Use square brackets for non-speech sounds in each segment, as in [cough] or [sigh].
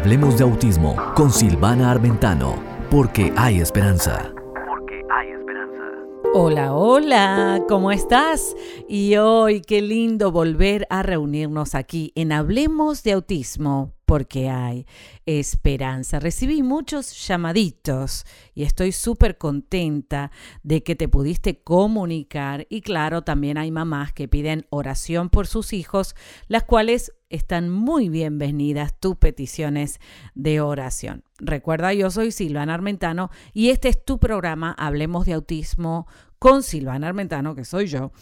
Hablemos de autismo con Silvana Armentano, porque hay esperanza. Porque hay esperanza. Hola, hola, ¿cómo estás? Y hoy qué lindo volver a reunirnos aquí en Hablemos de Autismo, porque hay esperanza. Recibí muchos llamaditos y estoy súper contenta de que te pudiste comunicar y claro, también hay mamás que piden oración por sus hijos, las cuales están muy bienvenidas tus peticiones de oración. Recuerda, yo soy Silvana Armentano y este es tu programa Hablemos de Autismo con Silvana Armentano, que soy yo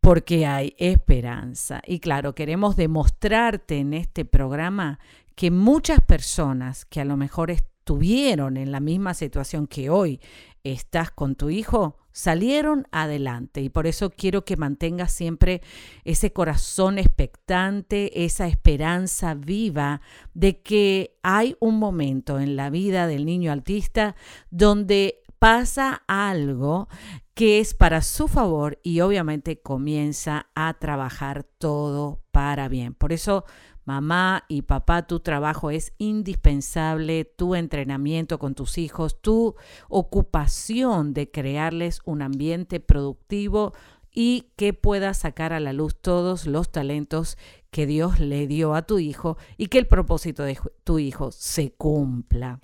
porque hay esperanza. Y claro, queremos demostrarte en este programa que muchas personas que a lo mejor estuvieron en la misma situación que hoy estás con tu hijo, salieron adelante. Y por eso quiero que mantengas siempre ese corazón expectante, esa esperanza viva de que hay un momento en la vida del niño autista donde pasa algo que es para su favor y obviamente comienza a trabajar todo para bien. Por eso, mamá y papá, tu trabajo es indispensable, tu entrenamiento con tus hijos, tu ocupación de crearles un ambiente productivo y que pueda sacar a la luz todos los talentos que Dios le dio a tu hijo y que el propósito de tu hijo se cumpla.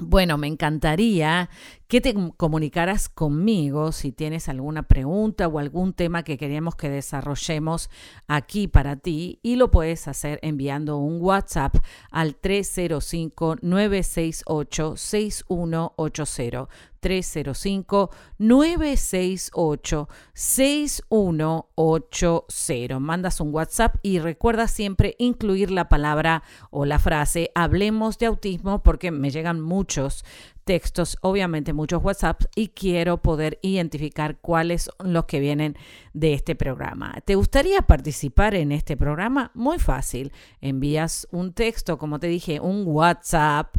Bueno, me encantaría que te comunicaras conmigo si tienes alguna pregunta o algún tema que queremos que desarrollemos aquí para ti y lo puedes hacer enviando un WhatsApp al 305-968-6180. 305-968-6180. Mandas un WhatsApp y recuerda siempre incluir la palabra o la frase hablemos de autismo porque me llegan muchos textos, obviamente muchos WhatsApps y quiero poder identificar cuáles son los que vienen de este programa. ¿Te gustaría participar en este programa? Muy fácil. Envías un texto, como te dije, un WhatsApp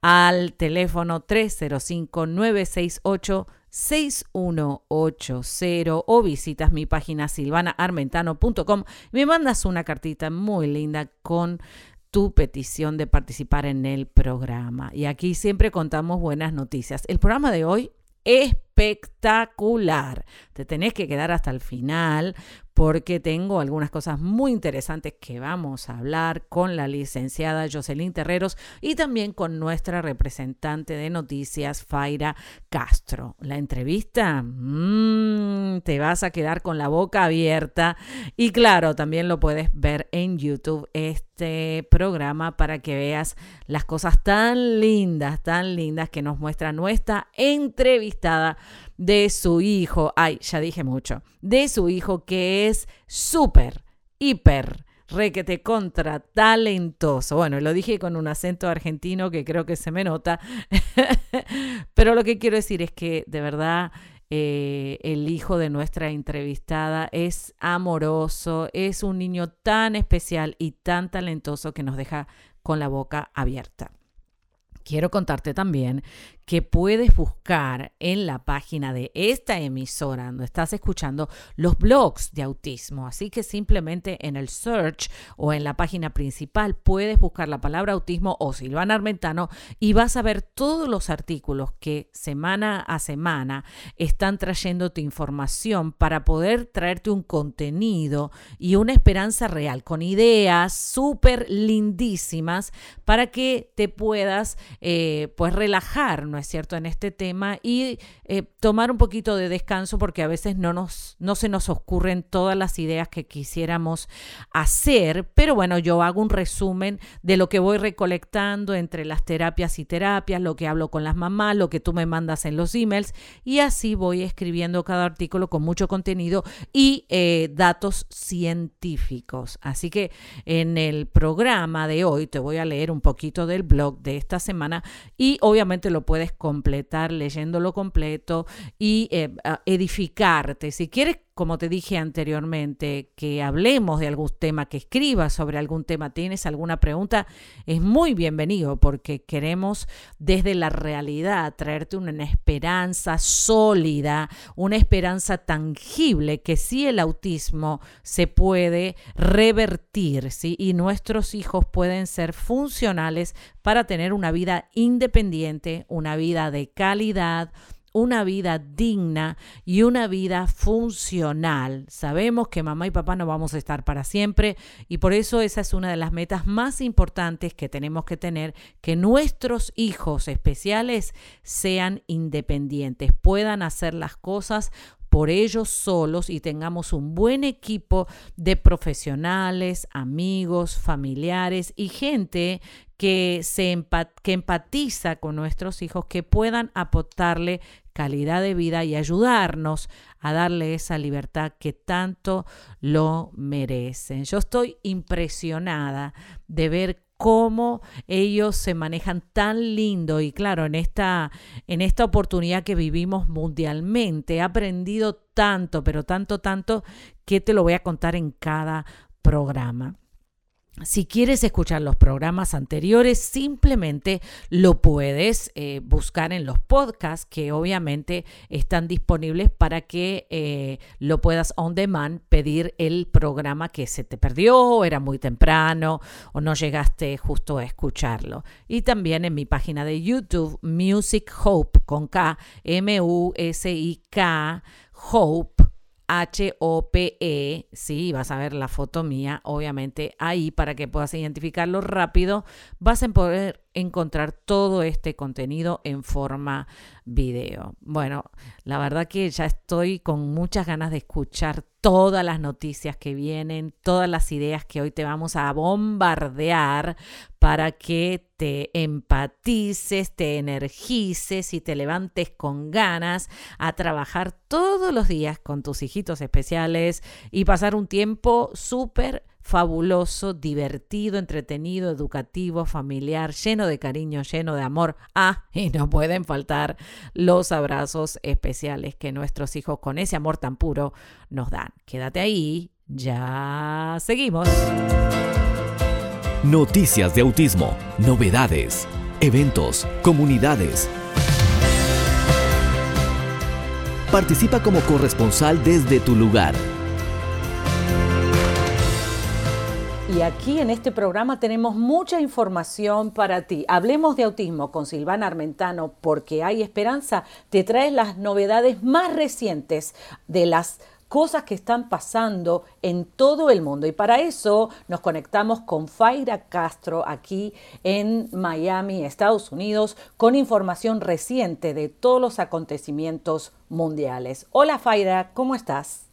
al teléfono 305 968 6180 o visitas mi página silvanaarmentano.com me mandas una cartita muy linda con tu petición de participar en el programa. Y aquí siempre contamos buenas noticias. El programa de hoy espectacular. Te tenés que quedar hasta el final porque tengo algunas cosas muy interesantes que vamos a hablar con la licenciada Jocelyn Terreros y también con nuestra representante de noticias, Faira Castro. La entrevista, mmm, te vas a quedar con la boca abierta y claro, también lo puedes ver en YouTube este programa para que veas las cosas tan lindas, tan lindas que nos muestra nuestra entrevistada de su hijo, ay, ya dije mucho, de su hijo que es súper, hiper, requete contra talentoso. Bueno, lo dije con un acento argentino que creo que se me nota, [laughs] pero lo que quiero decir es que de verdad eh, el hijo de nuestra entrevistada es amoroso, es un niño tan especial y tan talentoso que nos deja con la boca abierta. Quiero contarte también que puedes buscar en la página de esta emisora donde estás escuchando los blogs de autismo. Así que simplemente en el search o en la página principal puedes buscar la palabra autismo o Silvana Armentano y vas a ver todos los artículos que semana a semana están trayéndote información para poder traerte un contenido y una esperanza real con ideas súper lindísimas para que te puedas eh, pues relajar, ¿no es cierto?, en este tema y eh, tomar un poquito de descanso porque a veces no, nos, no se nos ocurren todas las ideas que quisiéramos hacer, pero bueno, yo hago un resumen de lo que voy recolectando entre las terapias y terapias, lo que hablo con las mamás, lo que tú me mandas en los emails y así voy escribiendo cada artículo con mucho contenido y eh, datos científicos. Así que en el programa de hoy te voy a leer un poquito del blog de esta semana y obviamente lo puedes completar leyéndolo completo y eh, edificarte. Si quieres como te dije anteriormente, que hablemos de algún tema, que escribas sobre algún tema, tienes alguna pregunta, es muy bienvenido porque queremos desde la realidad traerte una esperanza sólida, una esperanza tangible que sí el autismo se puede revertir, ¿sí? Y nuestros hijos pueden ser funcionales para tener una vida independiente, una vida de calidad, una vida digna y una vida funcional. Sabemos que mamá y papá no vamos a estar para siempre y por eso esa es una de las metas más importantes que tenemos que tener, que nuestros hijos especiales sean independientes, puedan hacer las cosas por ellos solos y tengamos un buen equipo de profesionales, amigos, familiares y gente que, se que empatiza con nuestros hijos, que puedan aportarle calidad de vida y ayudarnos a darle esa libertad que tanto lo merecen. Yo estoy impresionada de ver cómo ellos se manejan tan lindo y claro, en esta, en esta oportunidad que vivimos mundialmente, he aprendido tanto, pero tanto, tanto, que te lo voy a contar en cada programa. Si quieres escuchar los programas anteriores, simplemente lo puedes eh, buscar en los podcasts que obviamente están disponibles para que eh, lo puedas on demand pedir el programa que se te perdió, era muy temprano o no llegaste justo a escucharlo. Y también en mi página de YouTube, Music Hope con K, M-U-S-I-K, Hope H-O-P-E, sí, vas a ver la foto mía, obviamente, ahí para que puedas identificarlo rápido, vas a poder encontrar todo este contenido en forma video. Bueno, la verdad que ya estoy con muchas ganas de escuchar todas las noticias que vienen, todas las ideas que hoy te vamos a bombardear para que te empatices, te energices y te levantes con ganas a trabajar todos los días con tus hijitos especiales y pasar un tiempo súper fabuloso, divertido, entretenido, educativo, familiar, lleno de cariño, lleno de amor. Ah, y no pueden faltar los abrazos especiales que nuestros hijos con ese amor tan puro nos dan. Quédate ahí, ya seguimos. Noticias de autismo, novedades, eventos, comunidades. Participa como corresponsal desde tu lugar Y aquí en este programa tenemos mucha información para ti. Hablemos de autismo con Silvana Armentano porque hay esperanza. Te trae las novedades más recientes de las cosas que están pasando en todo el mundo. Y para eso nos conectamos con Faira Castro aquí en Miami, Estados Unidos, con información reciente de todos los acontecimientos mundiales. Hola Faira, ¿cómo estás?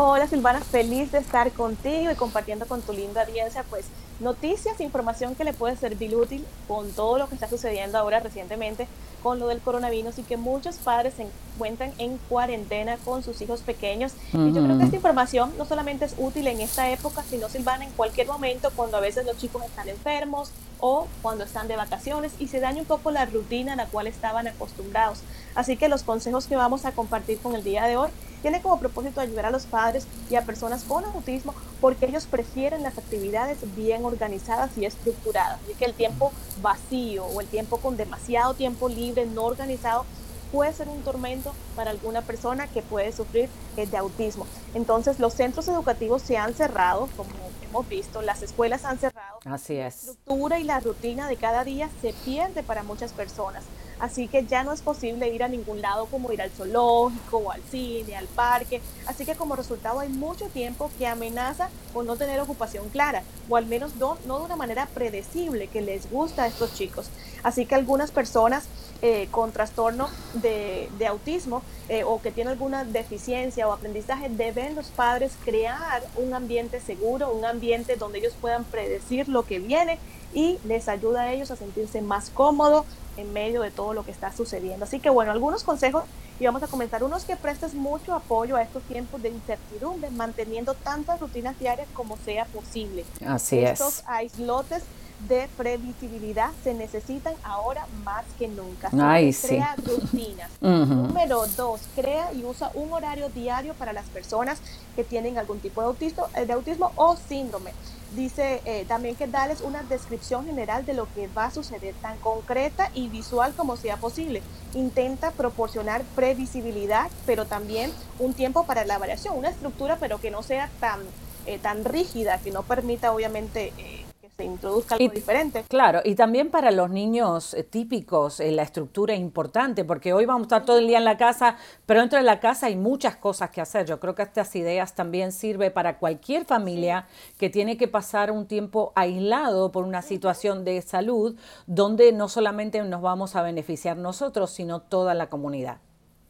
Hola Silvana, feliz de estar contigo y compartiendo con tu linda audiencia pues noticias, información que le puede servir útil con todo lo que está sucediendo ahora recientemente con lo del coronavirus y que muchos padres se encuentran en cuarentena con sus hijos pequeños. Y yo creo que esta información no solamente es útil en esta época, sino Silvana en cualquier momento cuando a veces los chicos están enfermos o cuando están de vacaciones y se daña un poco la rutina a la cual estaban acostumbrados. Así que los consejos que vamos a compartir con el día de hoy tiene como propósito ayudar a los padres y a personas con autismo porque ellos prefieren las actividades bien organizadas y estructuradas. Así que el tiempo vacío o el tiempo con demasiado tiempo libre, no organizado, puede ser un tormento para alguna persona que puede sufrir de autismo. Entonces los centros educativos se han cerrado, como hemos visto, las escuelas han cerrado. Así es. La estructura y la rutina de cada día se pierde para muchas personas así que ya no es posible ir a ningún lado como ir al zoológico o al cine, al parque, así que como resultado hay mucho tiempo que amenaza con no tener ocupación clara, o al menos no, de una manera predecible que les gusta a estos chicos. Así que algunas personas eh, con trastorno de, autismo eh, o que tienen alguna deficiencia o aprendizaje, deben los padres crear un ambiente seguro, un ambiente donde ellos puedan predecir lo que viene y les ayuda a ellos a sentirse más cómodos, en medio de todo lo que está sucediendo. Así que bueno, algunos consejos y vamos a comenzar. Unos que prestes mucho apoyo a estos tiempos de incertidumbre, manteniendo tantas rutinas diarias como sea posible. Así Estos es. aislotes de previsibilidad se necesitan ahora más que nunca. Ay, crea rutinas. Número dos, crea y usa un horario diario para las personas que tienen algún tipo de autismo, eh, de autismo o síndrome. Dice eh, también que darles una descripción general de lo que va a suceder, tan concreta y visual como sea posible. Intenta proporcionar previsibilidad, pero también un tiempo para la variación, una estructura, pero que no sea tan, eh, tan rígida, que no permita obviamente se introduzca algo diferente. Claro, y también para los niños eh, típicos eh, la estructura es importante, porque hoy vamos a estar todo el día en la casa, pero dentro de la casa hay muchas cosas que hacer. Yo creo que estas ideas también sirven para cualquier familia que tiene que pasar un tiempo aislado por una situación de salud, donde no solamente nos vamos a beneficiar nosotros, sino toda la comunidad.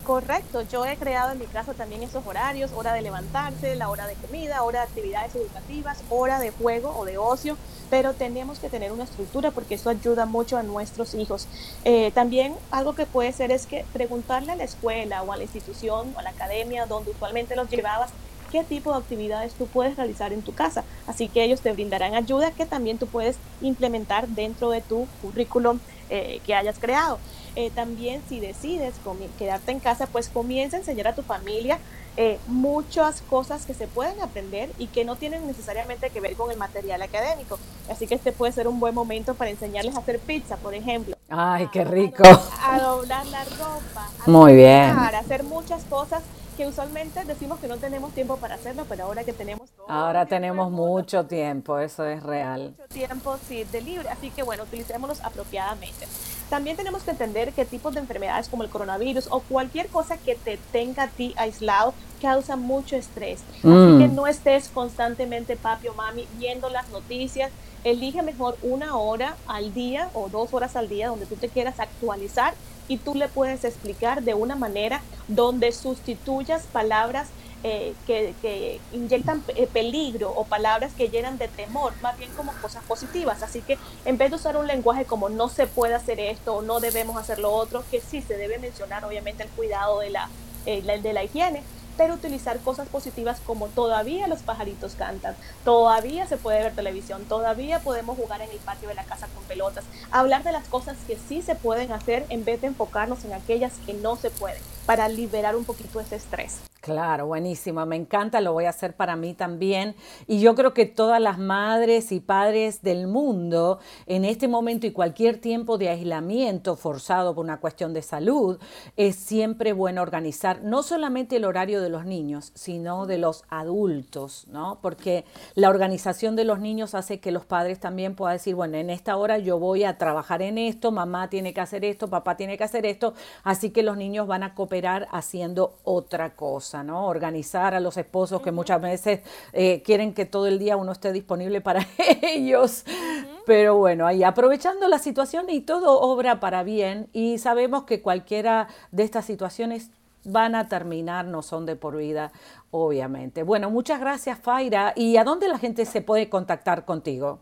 Correcto, yo he creado en mi casa también esos horarios, hora de levantarse, la hora de comida, hora de actividades educativas, hora de juego o de ocio, pero tenemos que tener una estructura porque eso ayuda mucho a nuestros hijos. Eh, también algo que puede ser es que preguntarle a la escuela o a la institución o a la academia donde usualmente los llevabas qué tipo de actividades tú puedes realizar en tu casa. Así que ellos te brindarán ayuda que también tú puedes implementar dentro de tu currículum eh, que hayas creado. Eh, también si decides quedarte en casa, pues comienza a enseñar a tu familia eh, muchas cosas que se pueden aprender y que no tienen necesariamente que ver con el material académico. Así que este puede ser un buen momento para enseñarles a hacer pizza, por ejemplo. Ay, qué rico. A, doblar la ropa. Muy bien. A hacer muchas cosas que usualmente decimos que no tenemos tiempo para hacerlo, pero ahora que tenemos todo Ahora tenemos mucho tiempo, eso es real. Mucho tiempo, sí, de libre, así que bueno, utilicémoslos apropiadamente. También tenemos que entender qué tipos de enfermedades como el coronavirus o cualquier cosa que te tenga a ti aislado causa mucho estrés. Así que mm. no estés constantemente, papi o mami, viendo las noticias. Elige mejor una hora al día o dos horas al día donde tú te quieras actualizar y tú le puedes explicar de una manera donde sustituyas palabras eh, que, inyectan eh, peligro o palabras que llenan de temor, más bien como cosas positivas. Así que en vez de usar un lenguaje como no se puede hacer esto o no debemos hacer lo otro, que sí se debe mencionar obviamente el cuidado de la, eh, de la higiene, utilizar cosas positivas como todavía los pajaritos cantan, todavía se puede ver televisión, todavía podemos jugar en el patio de la casa con pelotas, hablar de las cosas que sí se pueden hacer en vez de enfocarnos en aquellas que no se pueden, para liberar un poquito ese estrés. Claro, buenísimo, me encanta, lo voy a hacer para mí también. Y yo creo que todas las madres y padres del mundo, en este momento y cualquier tiempo de aislamiento forzado por una cuestión de salud, es siempre bueno organizar no solamente el horario de los niños, sino de los adultos, ¿no? Porque la organización de los niños hace que los padres también puedan decir, bueno, en esta hora yo voy a trabajar en esto, mamá tiene que hacer esto, papá tiene que hacer esto, así que los niños van a cooperar haciendo otra cosa. ¿No? Organizar a los esposos que muchas veces eh, quieren que todo el día uno esté disponible para [laughs] ellos. Pero bueno, ahí aprovechando la situación y todo obra para bien y sabemos que cualquiera de estas situaciones van a terminar, no son de por vida, obviamente. Bueno, muchas gracias, Faira. ¿Y a dónde la gente se puede contactar contigo?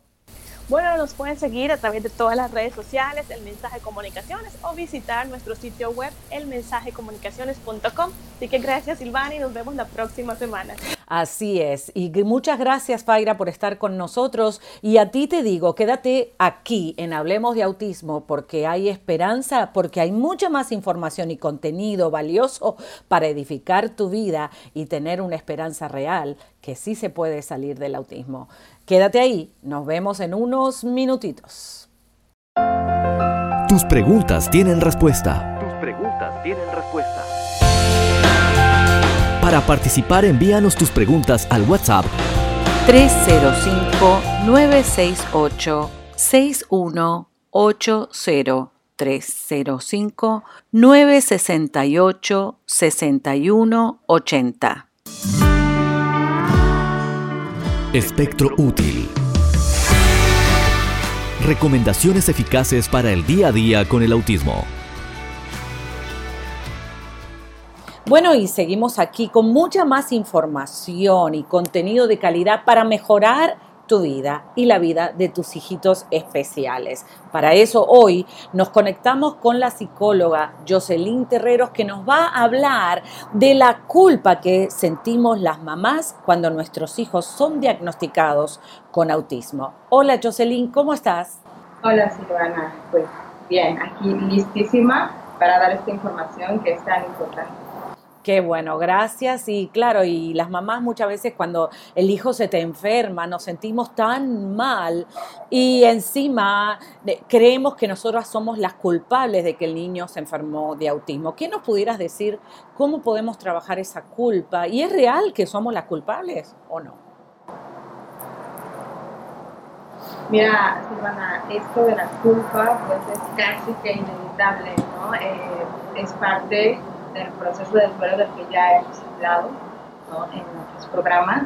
Bueno, nos pueden seguir a través de todas las redes sociales, el mensaje comunicaciones o visitar nuestro sitio web, elmensajecomunicaciones.com. Así que gracias Silvana y nos vemos la próxima semana. Así es. Y muchas gracias Faira por estar con nosotros. Y a ti te digo, quédate aquí en Hablemos de Autismo porque hay esperanza, porque hay mucha más información y contenido valioso para edificar tu vida y tener una esperanza real que sí se puede salir del autismo. Quédate ahí, nos vemos en unos minutitos. Tus preguntas tienen respuesta. Tus preguntas tienen respuesta. Para participar, envíanos tus preguntas al WhatsApp 305-968-6180. 305-968-6180. Espectro útil. Recomendaciones eficaces para el día a día con el autismo. Bueno, y seguimos aquí con mucha más información y contenido de calidad para mejorar tu vida y la vida de tus hijitos especiales. Para eso hoy nos conectamos con la psicóloga Jocelyn Terreros que nos va a hablar de la culpa que sentimos las mamás cuando nuestros hijos son diagnosticados con autismo. Hola Jocelyn, ¿cómo estás? Hola Silvana, pues bien, aquí listísima para dar esta información que es tan importante. Qué bueno, gracias. Y claro, y las mamás muchas veces cuando el hijo se te enferma, nos sentimos tan mal y encima creemos que nosotros somos las culpables de que el niño se enfermó de autismo. ¿Qué nos pudieras decir? ¿Cómo podemos trabajar esa culpa? ¿Y es real que somos las culpables o no? Mira, Silvana, esto de la culpa pues es casi que inevitable, ¿no? Eh, es parte del proceso de duelo del que ya hemos hablado en nuestros programas,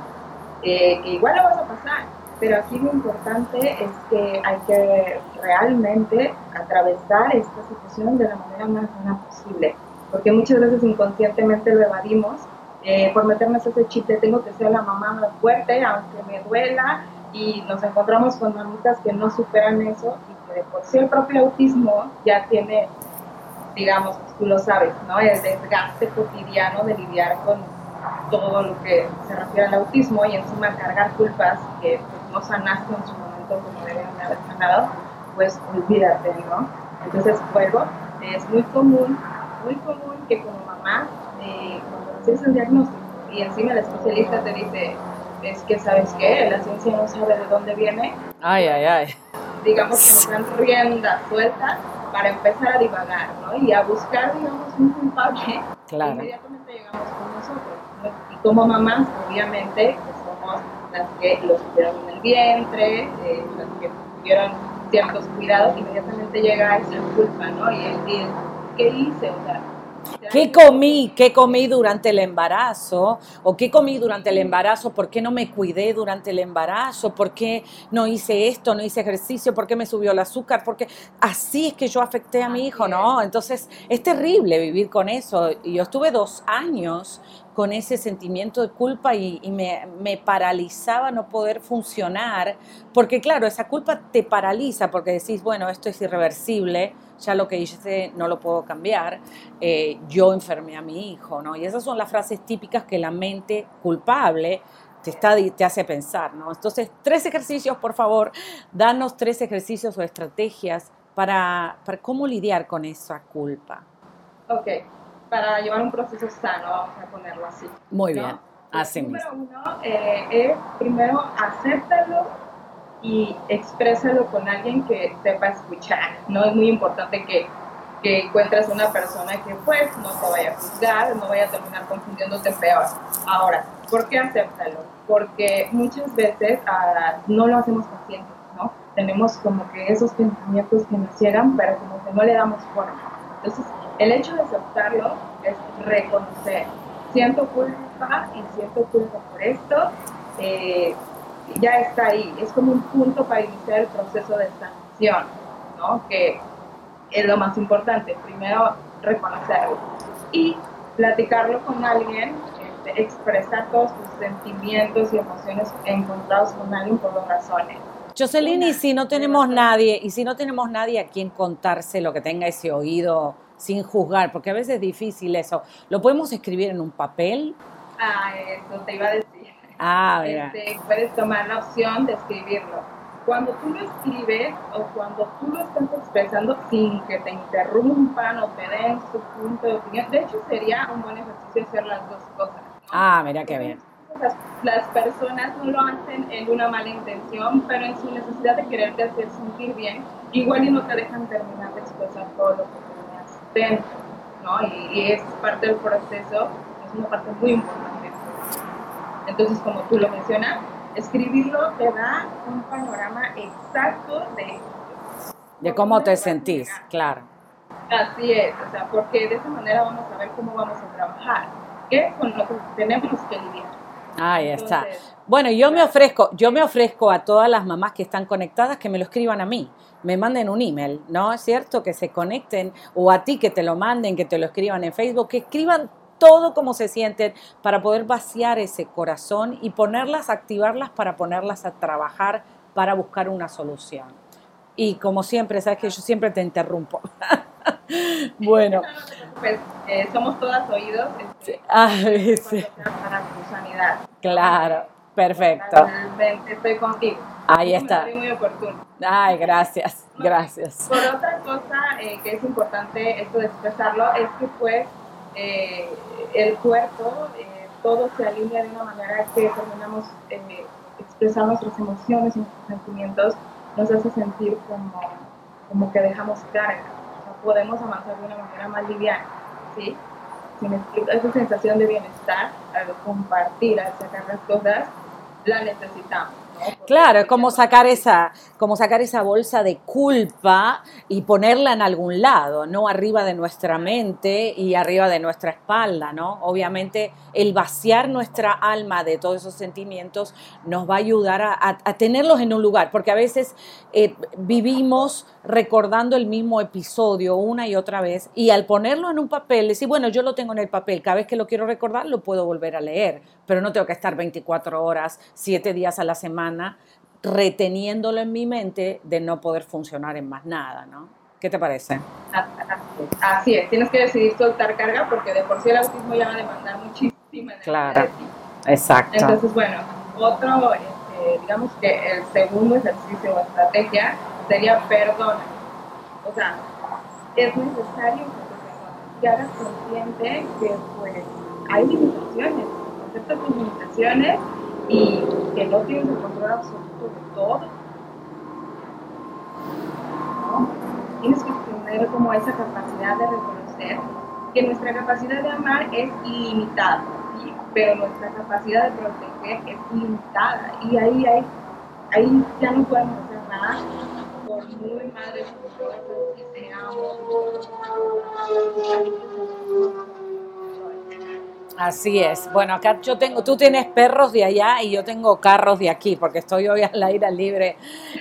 eh, que igual lo vas a pasar, pero aquí lo importante es que hay que realmente atravesar esta situación de la manera más buena posible, porque muchas veces inconscientemente lo evadimos eh, por meternos ese chiste, tengo que ser la mamá más fuerte, aunque me duela, y nos encontramos con mamitas que no superan eso y que de por sí el propio autismo ya tiene digamos, tú lo sabes, ¿no? El desgaste cotidiano de lidiar con todo lo que se refiere al autismo y encima cargar culpas que pues, no sanaste en su momento como deben haber sanado, pues olvídate, ¿no? Entonces, luego es muy común, muy común que como mamá, eh, cuando recibes el diagnóstico y encima el especialista te dice, es que, ¿sabes qué? La ciencia no sabe de dónde viene. Ay, ay, ay. Digamos que nos dan rienda suelta para empezar a divagar, ¿no? Y a buscar, digamos, un culpable. Claro. Inmediatamente llegamos con nosotros. Y como mamás, obviamente, pues somos las que los tuvieron en el vientre, eh, las que tuvieron ciertos cuidados, inmediatamente llega esa culpa, ¿no? Y el, ¿qué hice? O sea, ¿Qué comí? ¿Qué comí durante el embarazo? ¿O qué comí durante el embarazo? ¿Por qué no me cuidé durante el embarazo? ¿Por qué no hice esto? ¿No hice ejercicio? ¿Por qué me subió el azúcar? Porque así es que yo afecté a mi hijo, ¿no? Entonces es terrible vivir con eso. Y yo estuve dos años con ese sentimiento de culpa y, me, me, paralizaba no poder funcionar, porque claro, esa culpa te paraliza porque decís, bueno, esto es irreversible, ya lo que hice no lo puedo cambiar, eh, yo enfermé a mi hijo, ¿no? Y esas son las frases típicas que la mente culpable te, está, te hace pensar, ¿no? Entonces, tres ejercicios, por favor, danos tres ejercicios o estrategias para, para cómo lidiar con esa culpa. Ok, para llevar un proceso sano, vamos a ponerlo así. Muy bien, así Número uno eh, es primero acéptalo y exprésalo con alguien que sepa escuchar, ¿no? Es muy importante que, que encuentres una persona que pues no te vaya a juzgar, no vaya a terminar confundiéndote peor. Ahora, ¿por qué acéptalo? Porque muchas veces ah, no lo hacemos conscientes, ¿no? Tenemos como que esos pensamientos que nos ciegan, pero como que no le damos forma. Entonces, el hecho de aceptarlo es reconocer, siento culpa y siento culpa por esto, eh, ya está ahí, es como un punto para iniciar el proceso de sanación, ¿no? Que es lo más importante, primero reconocerlo y platicarlo con alguien, este, expresar todos tus sentimientos y emociones encontrados con alguien por dos razones. Jocelyn, y si no tenemos nadie, y si no tenemos nadie a quien contarse lo que tenga ese oído sin juzgar, porque a veces es difícil eso, ¿lo podemos escribir en un papel? Ah, eso te iba a decir. Ah. Este, puedes tomar la opción de escribirlo. Cuando tú lo escribes o cuando tú lo estás expresando sin que te interrumpan o te den su punto de opinión, de hecho sería un buen ejercicio hacer las dos cosas. Ah, mira qué bien. Las, personas no lo hacen en una mala intención, pero en su necesidad de quererte hacer sentir bien, igual y no te dejan terminar de expresar todo lo que tenías dentro, ¿no? Y, y es parte del proceso, es una parte muy importante entonces, como tú lo mencionas, escribirlo te da un panorama exacto de... De cómo te sentís, claro. Así es, o sea, porque de esa manera vamos a ver cómo vamos a trabajar, qué es con lo que tenemos que lidiar. Ahí está. Bueno, yo me ofrezco, yo me ofrezco a todas las mamás que están conectadas que me lo escriban a mí, me manden un email, ¿no? Es cierto que se conecten o a ti que te lo manden, que te lo escriban en Facebook, que escriban todo como se sienten para poder vaciar ese corazón y ponerlas, activarlas para ponerlas a trabajar para buscar una solución. Y como siempre, sabes que yo siempre te interrumpo. [laughs] bueno. Pues somos todas oídos. Este, ah, sí. Para tu sanidad. Claro, perfecto. Estoy contigo. Ahí está. Muy oportuno. Ay, gracias, gracias. Por otra cosa eh, que es importante esto de expresarlo es que pues eh, el cuerpo eh, todo se alinea de una manera que terminamos expresar nuestras emociones nuestros sentimientos nos hace sentir como, como que dejamos carga. O sea, podemos avanzar de una manera más liviana, ¿sí? esa sensación de bienestar, al compartir, al sacar las cosas, la necesitamos. Claro, es como sacar esa, como sacar esa bolsa de culpa y ponerla en algún lado, no arriba de nuestra mente y arriba de nuestra espalda, ¿no? Obviamente el vaciar nuestra alma de todos esos sentimientos nos va a ayudar a, tenerlos en un lugar, porque a veces eh, vivimos recordando el mismo episodio una y otra vez y al ponerlo en un papel, decir, bueno, yo lo tengo en el papel, cada vez que lo quiero recordar lo puedo volver a leer, pero no tengo que estar 24 horas, 7 días a la semana reteniéndolo en mi mente de no poder funcionar en más nada, ¿no? ¿Qué te parece? Así es, tienes que decidir soltar carga porque de por sí el autismo ya va a demandar muchísima energía claro. Exacto. Entonces, bueno, otro, este, digamos que el segundo ejercicio o estrategia sería perdona. O sea, es necesario que te hagas consciente que pues hay limitaciones, aceptas tus limitaciones y que no tienes el control absoluto de todo. Tienes que tener como esa capacidad de reconocer que nuestra capacidad de amar es ilimitada, pero nuestra capacidad de proteger es limitada y ahí, hay, ahí ya no podemos hacer nada por muy madres que seamos. Así es. Bueno, acá yo tengo, tú tienes perros de allá y yo tengo carros de aquí, porque estoy hoy al aire libre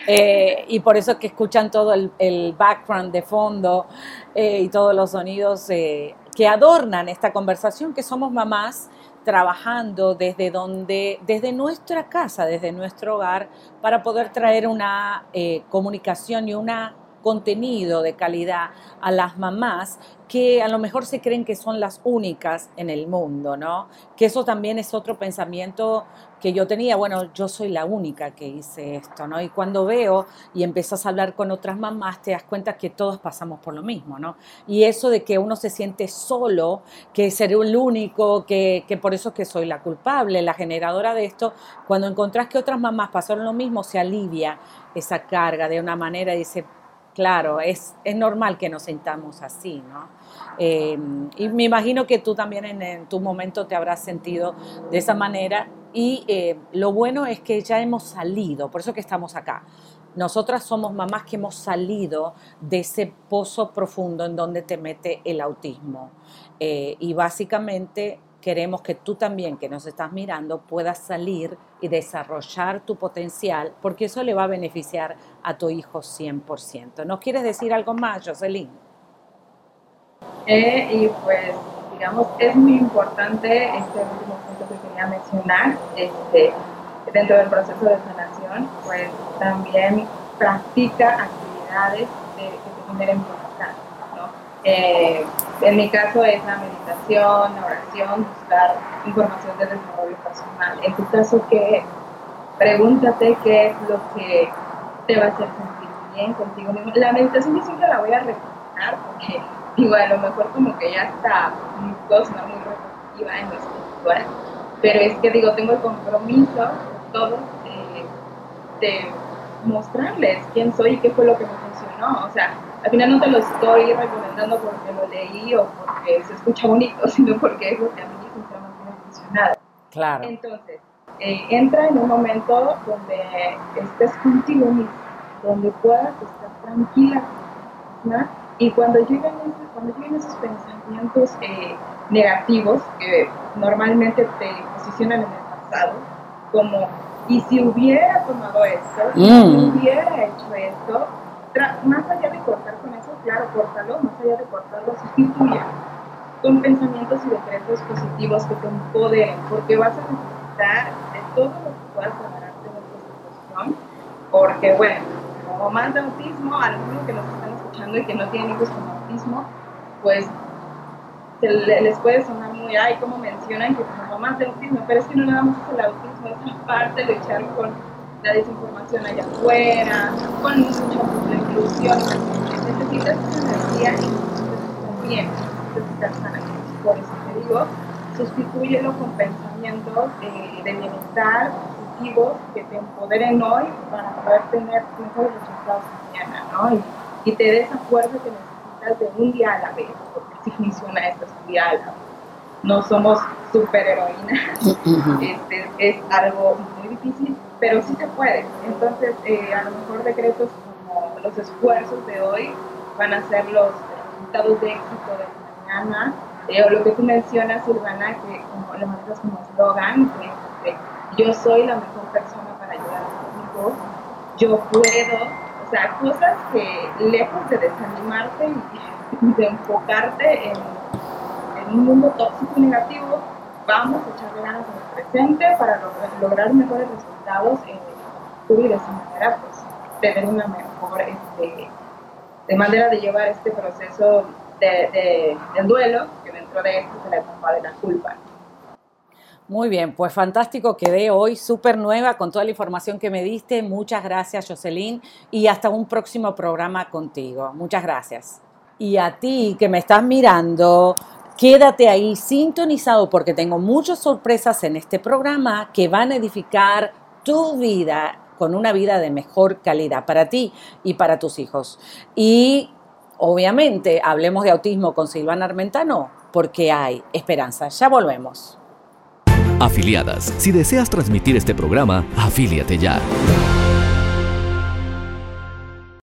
eh, y por eso es que escuchan todo el, background de fondo eh, y todos los sonidos eh, que adornan esta conversación, que somos mamás trabajando desde donde, desde nuestra casa, desde nuestro hogar, para poder traer una comunicación y una contenido de calidad a las mamás que a lo mejor se creen que son las únicas en el mundo, ¿no? Que eso también es otro pensamiento que yo tenía, bueno, yo soy la única que hice esto, ¿no? Y cuando veo y empiezas a hablar con otras mamás, te das cuenta que todos pasamos por lo mismo, ¿no? Y eso de que uno se siente solo, que seré el único, que, que por eso es que soy la culpable, la generadora de esto, cuando encontrás que otras mamás pasaron lo mismo, se alivia esa carga de una manera y dice, claro, es, es normal que nos sintamos así, ¿no? Em, y me imagino que tú también en, tu momento te habrás sentido de esa manera y eh, lo bueno es que ya hemos salido, por eso que estamos acá. Nosotras somos mamás que hemos salido de ese pozo profundo en donde te mete el autismo. Eh, y básicamente queremos que tú también, que nos estás mirando, puedas salir y desarrollar tu potencial, porque eso le va a beneficiar a tu hijo 100%. ¿Nos quieres decir algo más, Jocelyn? Eh, y pues, digamos, es muy importante este último punto que quería mencionar, este, dentro del proceso de sanación, pues también practica actividades que te generen eh, en mi caso es la meditación, la oración, buscar información de desarrollo personal. En tu caso, ¿qué Pregúntate qué es lo que te va a hacer sentir bien contigo mismo. La meditación yo siempre la voy a recomendar porque, digo, a lo mejor como que ya está muy cosma, muy repetitiva en lo espiritual, pero es que, digo, tengo el compromiso con todos de mostrarles quién soy y qué fue lo que me funcionó. O sea, al final no te lo estoy recomendando porque lo leí o porque se escucha bonito, [laughs] sino porque es lo que a mí siempre me ha funcionado. Claro. Entonces, eh, entra en un momento donde estés contigo mismo, donde puedas estar tranquila ¿no? y cuando lleguen, cuando lleguen esos pensamientos eh, negativos que normalmente te posicionan en el pasado, como, y si hubiera tomado esto, y si mm. hubiera hecho esto, más allá de cortar con eso, claro, córtalo, más allá de cortarlo, sustituye. con pensamientos y decretos positivos que te empoderen, porque vas a necesitar de todo lo que puedas prepararte en esta situación, porque bueno, como más de autismo, algunos que nos están escuchando y que no tienen hijos con autismo, pues les puede sonar muy, ay, como mencionan que como más de autismo, pero es que no nada más es el autismo, es aparte de luchar con la desinformación allá afuera, con mucha inclusión, necesitas energía y necesitas necesitas sana. Por eso te digo, sustitúyelo con pensamientos eh, de bienestar positivos que te empoderen hoy para poder tener mejores resultados mañana, ¿no? Y, y te des esa fuerza que necesitas de un día a la vez, porque así funciona esto, es un día a la vez. No somos superheroínas, este, es algo muy difícil, pero sí se puede. Entonces, eh, a lo mejor decretos como los esfuerzos de hoy van a ser los resultados de éxito de mañana. Eh, o lo que tú mencionas, Silvana, que como lo manejas como eslogan, que, yo soy la mejor persona para ayudar a mis hijos, yo puedo, o sea, cosas que lejos de desanimarte y [laughs] de enfocarte en, en un mundo tóxico y negativo, vamos a echarle ganas en el presente para lograr, mejores resultados en tu vida de manera, pues tener una mejor este, de manera de llevar este proceso de, del duelo, que dentro de esto se la etapa de la culpa. Muy bien, pues fantástico, quedé hoy súper nueva con toda la información que me diste. Muchas gracias, Jocelyn, y hasta un próximo programa contigo. Muchas gracias. Y a ti que me estás mirando, Quédate ahí sintonizado porque tengo muchas sorpresas en este programa que van a edificar tu vida con una vida de mejor calidad para ti y para tus hijos. Y obviamente hablemos de autismo con Silvana Armentano porque hay esperanza. Ya volvemos. Afiliadas, si deseas transmitir este programa, afíliate ya.